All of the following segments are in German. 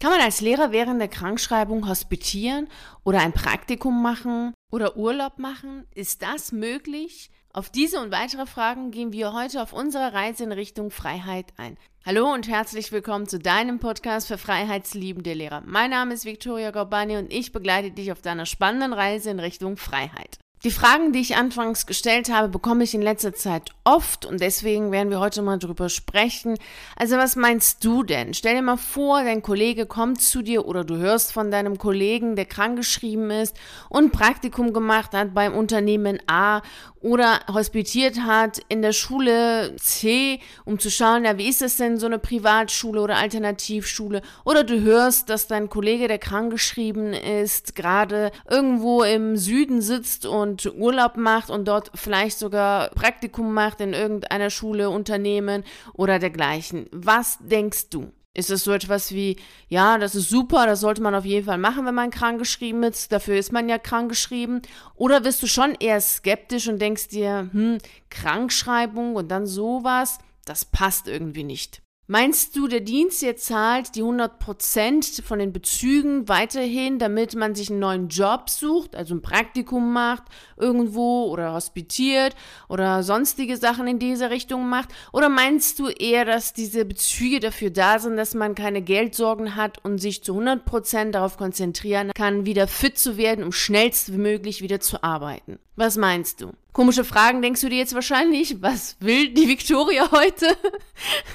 Kann man als Lehrer während der Krankschreibung hospitieren oder ein Praktikum machen oder Urlaub machen? Ist das möglich? Auf diese und weitere Fragen gehen wir heute auf unserer Reise in Richtung Freiheit ein. Hallo und herzlich willkommen zu deinem Podcast für freiheitsliebende Lehrer. Mein Name ist Viktoria Gorbani und ich begleite dich auf deiner spannenden Reise in Richtung Freiheit. Die Fragen, die ich anfangs gestellt habe, bekomme ich in letzter Zeit oft und deswegen werden wir heute mal drüber sprechen. Also was meinst du denn? Stell dir mal vor, dein Kollege kommt zu dir oder du hörst von deinem Kollegen, der krankgeschrieben ist und Praktikum gemacht hat beim Unternehmen A oder hospitiert hat in der Schule C, um zu schauen, ja, wie ist es denn so eine Privatschule oder Alternativschule? Oder du hörst, dass dein Kollege, der krankgeschrieben ist, gerade irgendwo im Süden sitzt und Urlaub macht und dort vielleicht sogar Praktikum macht in irgendeiner Schule, Unternehmen oder dergleichen. Was denkst du? Ist es so etwas wie, ja, das ist super, das sollte man auf jeden Fall machen, wenn man krankgeschrieben ist, dafür ist man ja krankgeschrieben? Oder wirst du schon eher skeptisch und denkst dir, hm, Krankschreibung und dann sowas, das passt irgendwie nicht? Meinst du, der Dienst jetzt zahlt die 100% von den Bezügen weiterhin, damit man sich einen neuen Job sucht, also ein Praktikum macht irgendwo oder hospitiert oder sonstige Sachen in dieser Richtung macht? Oder meinst du eher, dass diese Bezüge dafür da sind, dass man keine Geldsorgen hat und sich zu 100% darauf konzentrieren kann, wieder fit zu werden, um schnellstmöglich wieder zu arbeiten? Was meinst du? Komische Fragen denkst du dir jetzt wahrscheinlich. Was will die Victoria heute?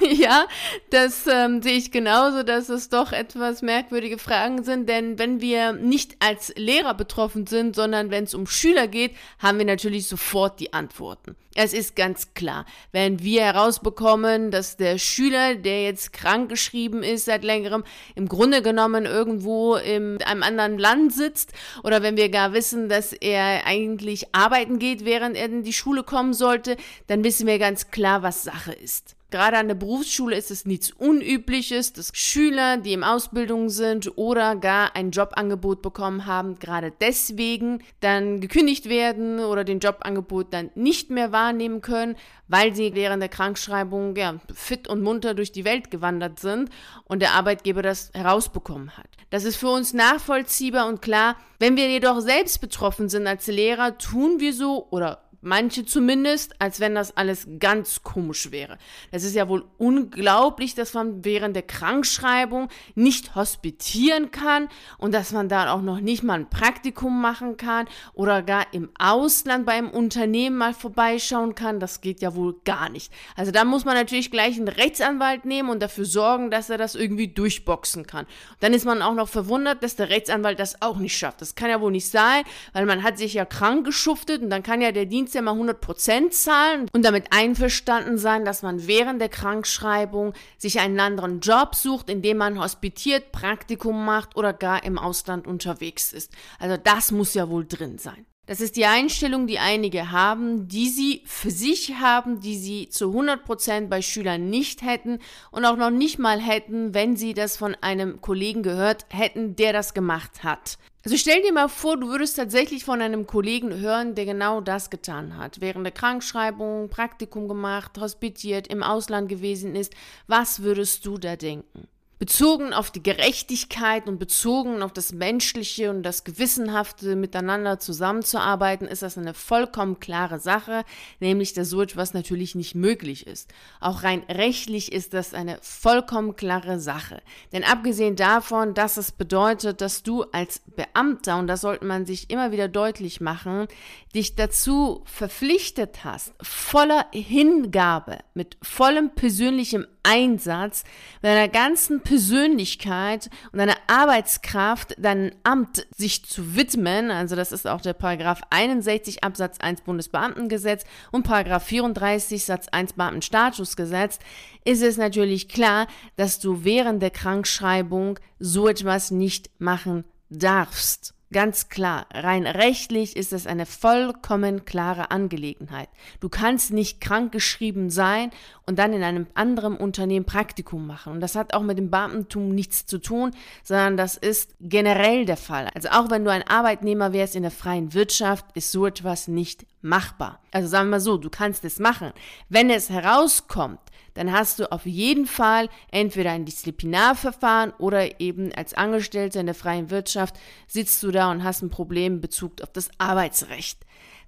ja, das ähm, sehe ich genauso, dass es doch etwas merkwürdige Fragen sind, denn wenn wir nicht als Lehrer betroffen sind, sondern wenn es um Schüler geht, haben wir natürlich sofort die Antworten. Es ist ganz klar, wenn wir herausbekommen, dass der Schüler, der jetzt krank geschrieben ist seit längerem, im Grunde genommen irgendwo in einem anderen Land sitzt oder wenn wir gar wissen, dass er eigentlich arbeiten geht, während er in die Schule kommen sollte, dann wissen wir ganz klar, was Sache ist. Gerade an der Berufsschule ist es nichts Unübliches, dass Schüler, die im Ausbildung sind oder gar ein Jobangebot bekommen haben, gerade deswegen dann gekündigt werden oder den Jobangebot dann nicht mehr wahrnehmen können, weil sie während der Krankschreibung ja, fit und munter durch die Welt gewandert sind und der Arbeitgeber das herausbekommen hat. Das ist für uns nachvollziehbar und klar. Wenn wir jedoch selbst betroffen sind als Lehrer, tun wir so oder Manche zumindest, als wenn das alles ganz komisch wäre. Das ist ja wohl unglaublich, dass man während der Krankschreibung nicht hospitieren kann und dass man da auch noch nicht mal ein Praktikum machen kann oder gar im Ausland bei einem Unternehmen mal vorbeischauen kann. Das geht ja wohl gar nicht. Also da muss man natürlich gleich einen Rechtsanwalt nehmen und dafür sorgen, dass er das irgendwie durchboxen kann. dann ist man auch noch verwundert, dass der Rechtsanwalt das auch nicht schafft. Das kann ja wohl nicht sein, weil man hat sich ja krank geschuftet und dann kann ja der Dienst ja mal 100% zahlen und damit einverstanden sein, dass man während der Krankschreibung sich einen anderen Job sucht, in dem man hospitiert, Praktikum macht oder gar im Ausland unterwegs ist. Also das muss ja wohl drin sein. Das ist die Einstellung, die einige haben, die sie für sich haben, die sie zu 100% bei Schülern nicht hätten und auch noch nicht mal hätten, wenn sie das von einem Kollegen gehört hätten, der das gemacht hat. Also stell dir mal vor, du würdest tatsächlich von einem Kollegen hören, der genau das getan hat. Während der Krankschreibung, Praktikum gemacht, hospitiert, im Ausland gewesen ist. Was würdest du da denken? Bezogen auf die Gerechtigkeit und bezogen auf das Menschliche und das Gewissenhafte miteinander zusammenzuarbeiten, ist das eine vollkommen klare Sache, nämlich dass so etwas natürlich nicht möglich ist. Auch rein rechtlich ist das eine vollkommen klare Sache. Denn abgesehen davon, dass es bedeutet, dass du als Beamter, und das sollte man sich immer wieder deutlich machen, dich dazu verpflichtet hast, voller Hingabe, mit vollem persönlichem Einsatz, deiner ganzen Persönlichkeit und deiner Arbeitskraft, deinem Amt sich zu widmen, also das ist auch der Paragraph 61 Absatz 1 Bundesbeamtengesetz und Paragraph 34 Satz 1 Beamtenstatusgesetz, ist es natürlich klar, dass du während der Krankschreibung so etwas nicht machen darfst. Ganz klar, rein rechtlich ist es eine vollkommen klare Angelegenheit. Du kannst nicht krankgeschrieben sein und dann in einem anderen Unternehmen Praktikum machen. Und das hat auch mit dem Beamtentum nichts zu tun, sondern das ist generell der Fall. Also auch wenn du ein Arbeitnehmer wärst in der freien Wirtschaft, ist so etwas nicht machbar. Also sagen wir mal so, du kannst es machen. Wenn es herauskommt, dann hast du auf jeden Fall entweder ein Disziplinarverfahren oder eben als Angestellter in der freien Wirtschaft sitzt du da und hast ein Problem in Bezug auf das Arbeitsrecht.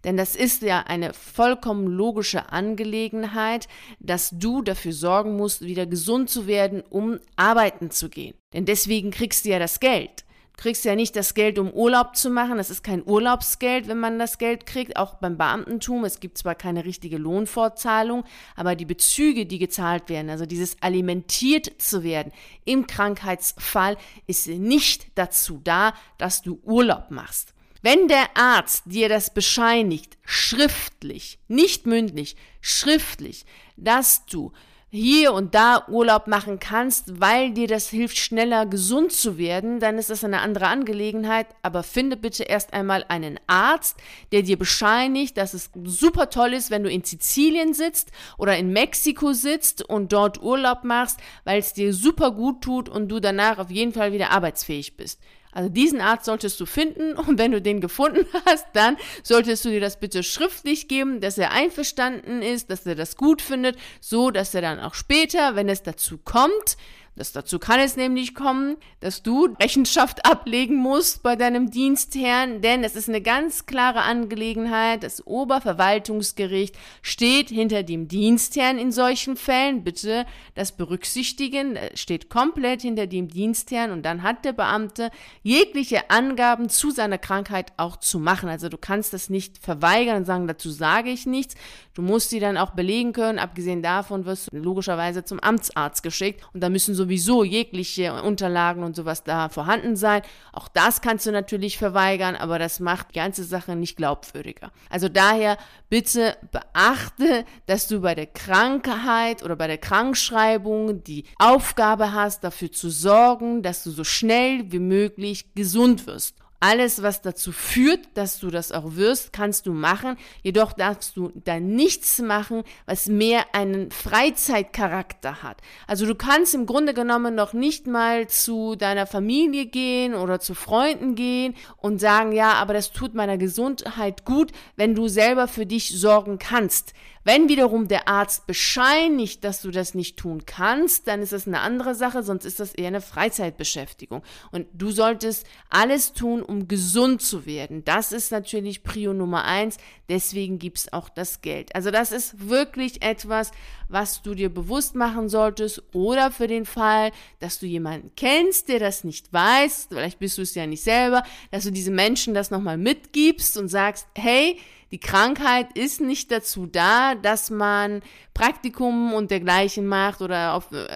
Denn das ist ja eine vollkommen logische Angelegenheit, dass du dafür sorgen musst, wieder gesund zu werden, um arbeiten zu gehen. Denn deswegen kriegst du ja das Geld. Du kriegst ja nicht das Geld, um Urlaub zu machen. Das ist kein Urlaubsgeld, wenn man das Geld kriegt. Auch beim Beamtentum. Es gibt zwar keine richtige Lohnfortzahlung, aber die Bezüge, die gezahlt werden, also dieses alimentiert zu werden im Krankheitsfall, ist nicht dazu da, dass du Urlaub machst. Wenn der Arzt dir das bescheinigt, schriftlich, nicht mündlich, schriftlich, dass du hier und da Urlaub machen kannst, weil dir das hilft, schneller gesund zu werden, dann ist das eine andere Angelegenheit. Aber finde bitte erst einmal einen Arzt, der dir bescheinigt, dass es super toll ist, wenn du in Sizilien sitzt oder in Mexiko sitzt und dort Urlaub machst, weil es dir super gut tut und du danach auf jeden Fall wieder arbeitsfähig bist. Also diesen Arzt solltest du finden und wenn du den gefunden hast, dann solltest du dir das bitte schriftlich geben, dass er einverstanden ist, dass er das gut findet, so dass er dann auch später, wenn es dazu kommt, das dazu kann es nämlich kommen, dass du Rechenschaft ablegen musst bei deinem Dienstherrn, denn es ist eine ganz klare Angelegenheit. Das Oberverwaltungsgericht steht hinter dem Dienstherrn in solchen Fällen. Bitte das berücksichtigen, steht komplett hinter dem Dienstherrn und dann hat der Beamte jegliche Angaben zu seiner Krankheit auch zu machen. Also du kannst das nicht verweigern und sagen, dazu sage ich nichts. Du musst sie dann auch belegen können. Abgesehen davon wirst du logischerweise zum Amtsarzt geschickt und da müssen sowieso jegliche Unterlagen und sowas da vorhanden sein. Auch das kannst du natürlich verweigern, aber das macht die ganze Sache nicht glaubwürdiger. Also daher bitte beachte, dass du bei der Krankheit oder bei der Krankschreibung die Aufgabe hast, dafür zu sorgen, dass du so schnell wie möglich gesund wirst. Alles, was dazu führt, dass du das auch wirst, kannst du machen. Jedoch darfst du da nichts machen, was mehr einen Freizeitcharakter hat. Also du kannst im Grunde genommen noch nicht mal zu deiner Familie gehen oder zu Freunden gehen und sagen, ja, aber das tut meiner Gesundheit gut, wenn du selber für dich sorgen kannst. Wenn wiederum der Arzt bescheinigt, dass du das nicht tun kannst, dann ist das eine andere Sache, sonst ist das eher eine Freizeitbeschäftigung. Und du solltest alles tun, um gesund zu werden. Das ist natürlich Prio Nummer eins. Deswegen gibt es auch das Geld. Also das ist wirklich etwas, was du dir bewusst machen solltest oder für den Fall, dass du jemanden kennst, der das nicht weiß, vielleicht bist du es ja nicht selber, dass du diesen Menschen das nochmal mitgibst und sagst, hey, die Krankheit ist nicht dazu da, dass man Praktikum und dergleichen macht oder auf äh,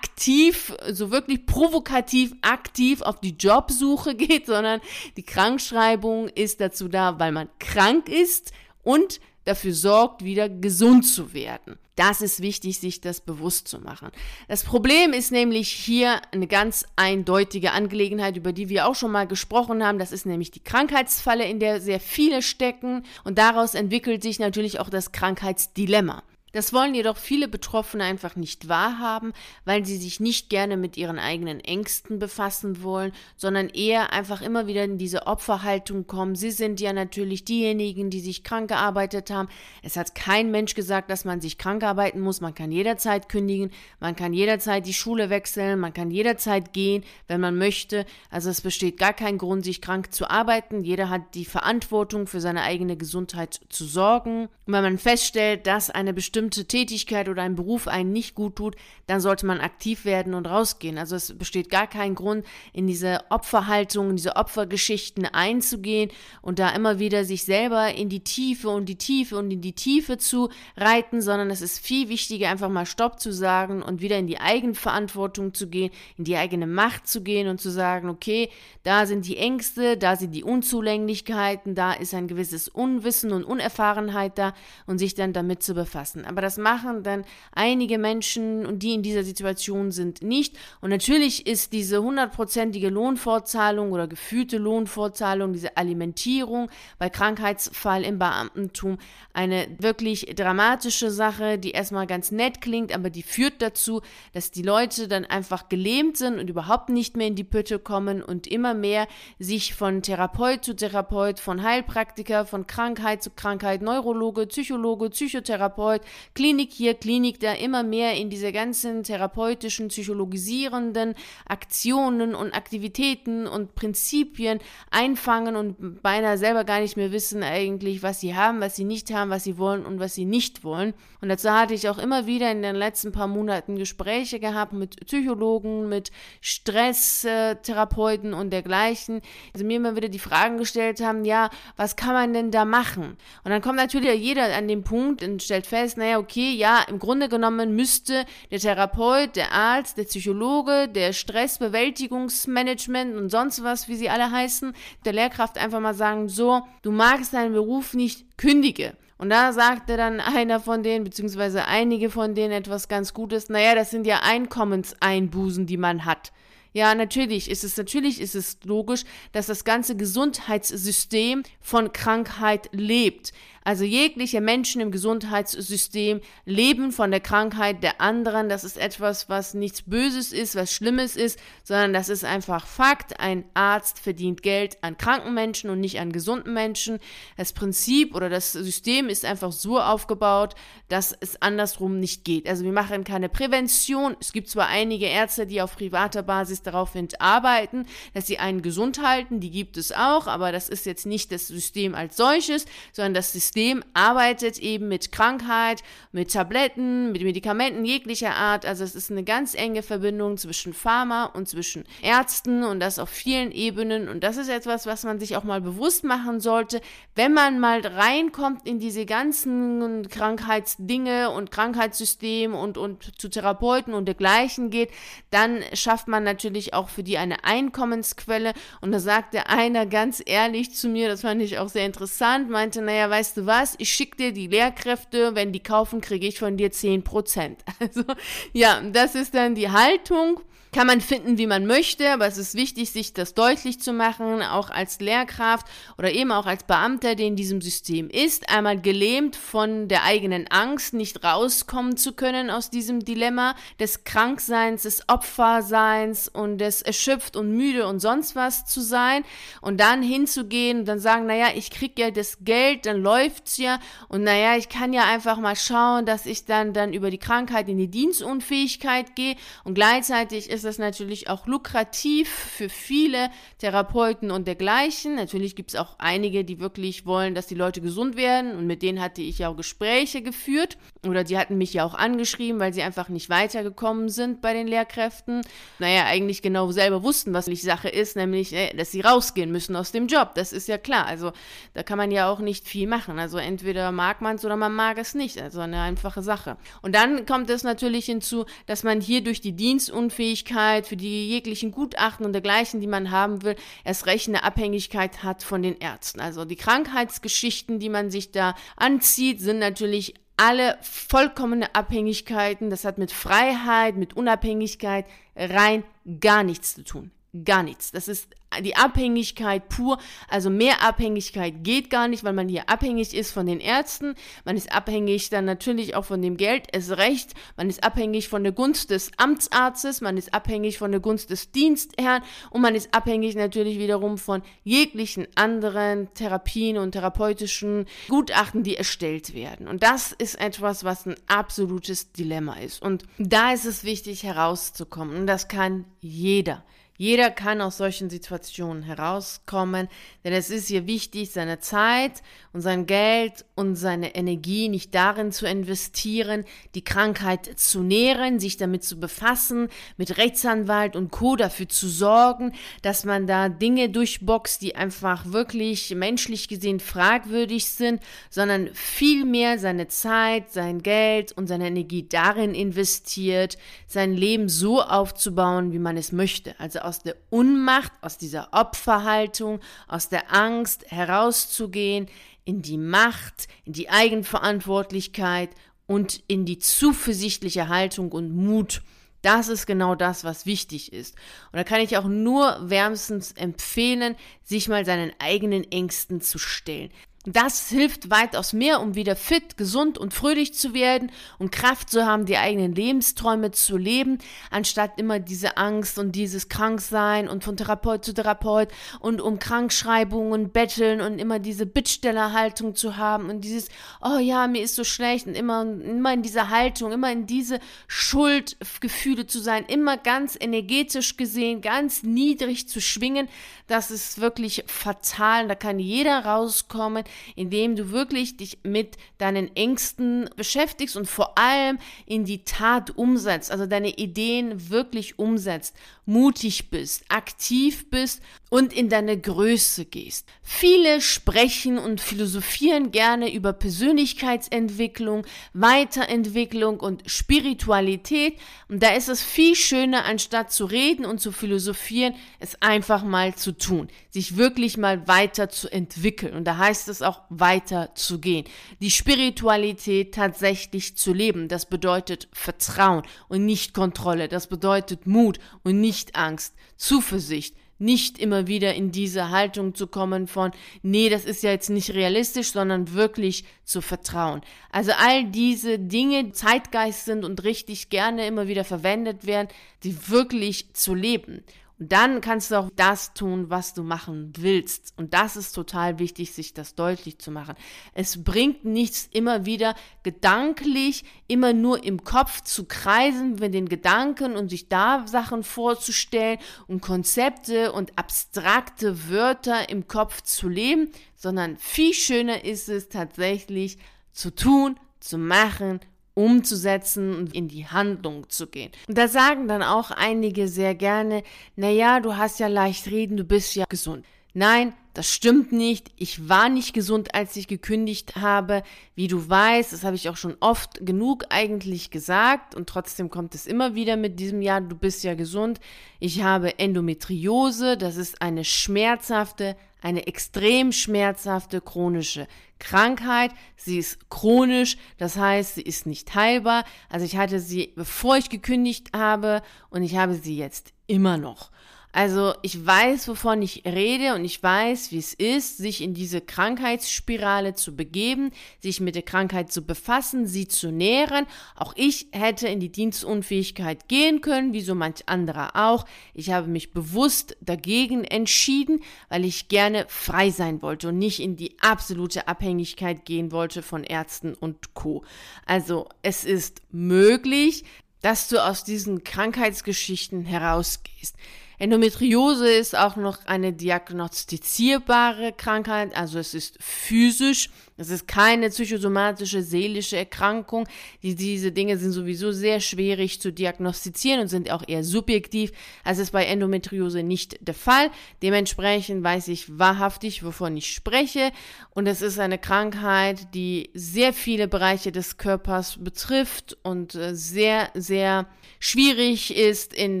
aktiv, so wirklich provokativ aktiv auf die Jobsuche geht, sondern die Krankschreibung ist dazu da, weil man krank ist und dafür sorgt, wieder gesund zu werden. Das ist wichtig, sich das bewusst zu machen. Das Problem ist nämlich hier eine ganz eindeutige Angelegenheit, über die wir auch schon mal gesprochen haben. Das ist nämlich die Krankheitsfalle, in der sehr viele stecken. Und daraus entwickelt sich natürlich auch das Krankheitsdilemma. Das wollen jedoch viele Betroffene einfach nicht wahrhaben, weil sie sich nicht gerne mit ihren eigenen Ängsten befassen wollen, sondern eher einfach immer wieder in diese Opferhaltung kommen. Sie sind ja natürlich diejenigen, die sich krank gearbeitet haben. Es hat kein Mensch gesagt, dass man sich krank arbeiten muss. Man kann jederzeit kündigen, man kann jederzeit die Schule wechseln, man kann jederzeit gehen, wenn man möchte. Also es besteht gar kein Grund, sich krank zu arbeiten. Jeder hat die Verantwortung für seine eigene Gesundheit zu sorgen. Und wenn man feststellt, dass eine bestimmte bestimmte Tätigkeit oder ein Beruf einen nicht gut tut, dann sollte man aktiv werden und rausgehen. Also es besteht gar kein Grund, in diese Opferhaltung, in diese Opfergeschichten einzugehen und da immer wieder sich selber in die Tiefe und die Tiefe und in die Tiefe zu reiten, sondern es ist viel wichtiger, einfach mal Stopp zu sagen und wieder in die Eigenverantwortung zu gehen, in die eigene Macht zu gehen und zu sagen, okay, da sind die Ängste, da sind die Unzulänglichkeiten, da ist ein gewisses Unwissen und Unerfahrenheit da und sich dann damit zu befassen. Aber das machen dann einige Menschen und die in dieser Situation sind nicht. Und natürlich ist diese hundertprozentige Lohnfortzahlung oder gefühlte Lohnfortzahlung, diese Alimentierung bei Krankheitsfall im Beamtentum eine wirklich dramatische Sache, die erstmal ganz nett klingt, aber die führt dazu, dass die Leute dann einfach gelähmt sind und überhaupt nicht mehr in die Pütte kommen und immer mehr sich von Therapeut zu Therapeut, von Heilpraktiker, von Krankheit zu Krankheit, Neurologe, Psychologe, Psychotherapeut, Klinik hier, Klinik da immer mehr in diese ganzen therapeutischen, psychologisierenden Aktionen und Aktivitäten und Prinzipien einfangen und beinahe selber gar nicht mehr wissen eigentlich, was sie haben, was sie nicht haben, was sie wollen und was sie nicht wollen. Und dazu hatte ich auch immer wieder in den letzten paar Monaten Gespräche gehabt mit Psychologen, mit Stresstherapeuten und dergleichen, also mir immer wieder die Fragen gestellt haben, ja, was kann man denn da machen? Und dann kommt natürlich jeder an den Punkt und stellt fest, naja, okay, ja, im Grunde genommen müsste der Therapeut, der Arzt, der Psychologe, der Stressbewältigungsmanagement und sonst was, wie sie alle heißen, der Lehrkraft einfach mal sagen, so, du magst deinen Beruf nicht, kündige. Und da sagte dann einer von denen, beziehungsweise einige von denen etwas ganz Gutes, naja, das sind ja Einkommenseinbußen, die man hat. Ja, natürlich ist es, natürlich ist es logisch, dass das ganze Gesundheitssystem von Krankheit lebt. Also jegliche Menschen im Gesundheitssystem leben von der Krankheit der anderen. Das ist etwas, was nichts Böses ist, was Schlimmes ist, sondern das ist einfach Fakt. Ein Arzt verdient Geld an kranken Menschen und nicht an gesunden Menschen. Das Prinzip oder das System ist einfach so aufgebaut, dass es andersrum nicht geht. Also wir machen keine Prävention. Es gibt zwar einige Ärzte, die auf privater Basis daraufhin arbeiten, dass sie einen gesund halten, die gibt es auch, aber das ist jetzt nicht das System als solches, sondern das System System arbeitet eben mit Krankheit, mit Tabletten, mit Medikamenten jeglicher Art. Also es ist eine ganz enge Verbindung zwischen Pharma und zwischen Ärzten und das auf vielen Ebenen. Und das ist etwas, was man sich auch mal bewusst machen sollte, wenn man mal reinkommt in diese ganzen Krankheitsdinge und Krankheitssystem und, und zu Therapeuten und dergleichen geht, dann schafft man natürlich auch für die eine Einkommensquelle. Und da sagte einer ganz ehrlich zu mir, das fand ich auch sehr interessant, meinte, naja, weißt du, was, ich schicke dir die Lehrkräfte, wenn die kaufen, kriege ich von dir 10%. Also ja, das ist dann die Haltung kann man finden, wie man möchte, aber es ist wichtig, sich das deutlich zu machen, auch als Lehrkraft oder eben auch als Beamter, der in diesem System ist, einmal gelähmt von der eigenen Angst, nicht rauskommen zu können aus diesem Dilemma des Krankseins, des Opferseins und des erschöpft und müde und sonst was zu sein und dann hinzugehen und dann sagen, naja, ich krieg ja das Geld, dann läuft's ja und naja, ich kann ja einfach mal schauen, dass ich dann, dann über die Krankheit in die Dienstunfähigkeit gehe und gleichzeitig ist das natürlich auch lukrativ für viele Therapeuten und dergleichen. Natürlich gibt es auch einige, die wirklich wollen, dass die Leute gesund werden und mit denen hatte ich ja auch Gespräche geführt oder die hatten mich ja auch angeschrieben, weil sie einfach nicht weitergekommen sind bei den Lehrkräften. Naja, eigentlich genau selber wussten, was die Sache ist, nämlich, äh, dass sie rausgehen müssen aus dem Job. Das ist ja klar. Also da kann man ja auch nicht viel machen. Also entweder mag man es oder man mag es nicht. Also eine einfache Sache. Und dann kommt es natürlich hinzu, dass man hier durch die Dienstunfähigkeit Abhängigkeit, für die jeglichen Gutachten und dergleichen, die man haben will, erst recht eine Abhängigkeit hat von den Ärzten. Also die Krankheitsgeschichten, die man sich da anzieht, sind natürlich alle vollkommene Abhängigkeiten. Das hat mit Freiheit, mit Unabhängigkeit rein gar nichts zu tun. Gar nichts. Das ist die Abhängigkeit pur, also mehr Abhängigkeit geht gar nicht, weil man hier abhängig ist von den Ärzten, man ist abhängig dann natürlich auch von dem Geld, es recht, man ist abhängig von der Gunst des Amtsarztes, man ist abhängig von der Gunst des Dienstherrn und man ist abhängig natürlich wiederum von jeglichen anderen Therapien und therapeutischen Gutachten, die erstellt werden. Und das ist etwas, was ein absolutes Dilemma ist. Und da ist es wichtig herauszukommen. Und das kann jeder. Jeder kann aus solchen Situationen herauskommen, denn es ist hier wichtig, seine Zeit und sein Geld und seine Energie nicht darin zu investieren, die Krankheit zu nähren, sich damit zu befassen, mit Rechtsanwalt und Co. dafür zu sorgen, dass man da Dinge durchboxt, die einfach wirklich menschlich gesehen fragwürdig sind, sondern vielmehr seine Zeit, sein Geld und seine Energie darin investiert, sein Leben so aufzubauen, wie man es möchte. Also aus der Unmacht, aus dieser Opferhaltung, aus der Angst herauszugehen, in die Macht, in die Eigenverantwortlichkeit und in die zuversichtliche Haltung und Mut. Das ist genau das, was wichtig ist. Und da kann ich auch nur wärmstens empfehlen, sich mal seinen eigenen Ängsten zu stellen. Das hilft weitaus mehr, um wieder fit, gesund und fröhlich zu werden und Kraft zu haben, die eigenen Lebensträume zu leben, anstatt immer diese Angst und dieses Kranksein und von Therapeut zu Therapeut und um Krankschreibungen betteln und immer diese Bittstellerhaltung zu haben und dieses, oh ja, mir ist so schlecht und immer, immer in dieser Haltung, immer in diese Schuldgefühle zu sein, immer ganz energetisch gesehen, ganz niedrig zu schwingen, das ist wirklich fatal. Da kann jeder rauskommen indem du wirklich dich mit deinen Ängsten beschäftigst und vor allem in die Tat umsetzt, also deine Ideen wirklich umsetzt, mutig bist, aktiv bist und in deine Größe gehst. Viele sprechen und philosophieren gerne über Persönlichkeitsentwicklung, Weiterentwicklung und Spiritualität. Und da ist es viel schöner, anstatt zu reden und zu philosophieren, es einfach mal zu tun, sich wirklich mal weiter zu entwickeln. Und da heißt es auch weiter zu gehen. Die Spiritualität tatsächlich zu leben, das bedeutet Vertrauen und nicht Kontrolle. Das bedeutet Mut und nicht Angst, Zuversicht nicht immer wieder in diese Haltung zu kommen von, nee, das ist ja jetzt nicht realistisch, sondern wirklich zu vertrauen. Also all diese Dinge Zeitgeist sind und richtig gerne immer wieder verwendet werden, die wirklich zu leben. Und dann kannst du auch das tun, was du machen willst. Und das ist total wichtig, sich das deutlich zu machen. Es bringt nichts, immer wieder gedanklich, immer nur im Kopf zu kreisen mit den Gedanken und sich da Sachen vorzustellen und Konzepte und abstrakte Wörter im Kopf zu leben, sondern viel schöner ist es tatsächlich zu tun, zu machen umzusetzen und in die Handlung zu gehen. Und da sagen dann auch einige sehr gerne, na ja, du hast ja leicht reden, du bist ja gesund. Nein, das stimmt nicht. Ich war nicht gesund, als ich gekündigt habe. Wie du weißt, das habe ich auch schon oft genug eigentlich gesagt und trotzdem kommt es immer wieder mit diesem Jahr, du bist ja gesund. Ich habe Endometriose, das ist eine schmerzhafte, eine extrem schmerzhafte chronische Krankheit. Sie ist chronisch, das heißt, sie ist nicht heilbar. Also ich hatte sie, bevor ich gekündigt habe und ich habe sie jetzt immer noch. Also ich weiß, wovon ich rede und ich weiß, wie es ist, sich in diese Krankheitsspirale zu begeben, sich mit der Krankheit zu befassen, sie zu nähren. Auch ich hätte in die Dienstunfähigkeit gehen können, wie so manch anderer auch. Ich habe mich bewusst dagegen entschieden, weil ich gerne frei sein wollte und nicht in die absolute Abhängigkeit gehen wollte von Ärzten und Co. Also es ist möglich, dass du aus diesen Krankheitsgeschichten herausgehst. Endometriose ist auch noch eine diagnostizierbare Krankheit, also es ist physisch, es ist keine psychosomatische seelische Erkrankung. Die, diese Dinge sind sowieso sehr schwierig zu diagnostizieren und sind auch eher subjektiv. Das ist bei Endometriose nicht der Fall. Dementsprechend weiß ich wahrhaftig, wovon ich spreche. Und es ist eine Krankheit, die sehr viele Bereiche des Körpers betrifft und äh, sehr, sehr schwierig ist in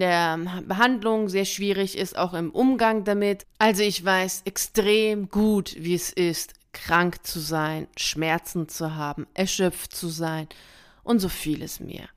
der Behandlung, sehr schwierig ist auch im Umgang damit. Also ich weiß extrem gut, wie es ist, krank zu sein, Schmerzen zu haben, erschöpft zu sein und so vieles mehr.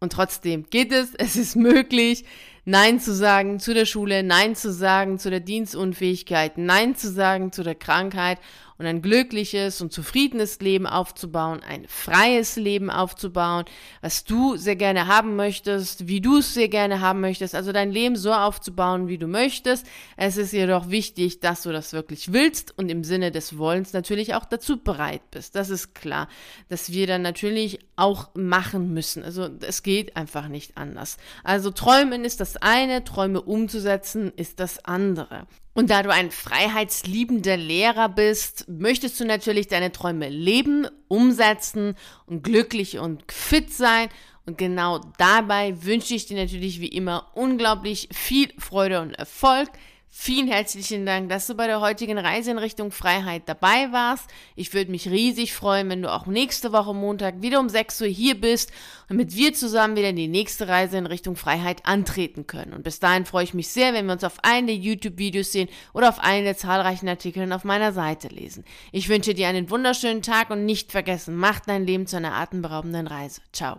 Und trotzdem geht es, es ist möglich, Nein zu sagen zu der Schule, Nein zu sagen zu der Dienstunfähigkeit, Nein zu sagen zu der Krankheit und ein glückliches und zufriedenes Leben aufzubauen, ein freies Leben aufzubauen, was du sehr gerne haben möchtest, wie du es sehr gerne haben möchtest, also dein Leben so aufzubauen, wie du möchtest. Es ist jedoch wichtig, dass du das wirklich willst und im Sinne des Wollens natürlich auch dazu bereit bist. Das ist klar, dass wir dann natürlich auch machen müssen. Also es geht einfach nicht anders. Also träumen ist das eine, Träume umzusetzen ist das andere. Und da du ein freiheitsliebender Lehrer bist, möchtest du natürlich deine Träume leben, umsetzen und glücklich und fit sein. Und genau dabei wünsche ich dir natürlich wie immer unglaublich viel Freude und Erfolg. Vielen herzlichen Dank, dass du bei der heutigen Reise in Richtung Freiheit dabei warst. Ich würde mich riesig freuen, wenn du auch nächste Woche Montag wieder um 6 Uhr hier bist und mit wir zusammen wieder die nächste Reise in Richtung Freiheit antreten können. Und bis dahin freue ich mich sehr, wenn wir uns auf einen der YouTube-Videos sehen oder auf einen der zahlreichen Artikeln auf meiner Seite lesen. Ich wünsche dir einen wunderschönen Tag und nicht vergessen, mach dein Leben zu einer atemberaubenden Reise. Ciao.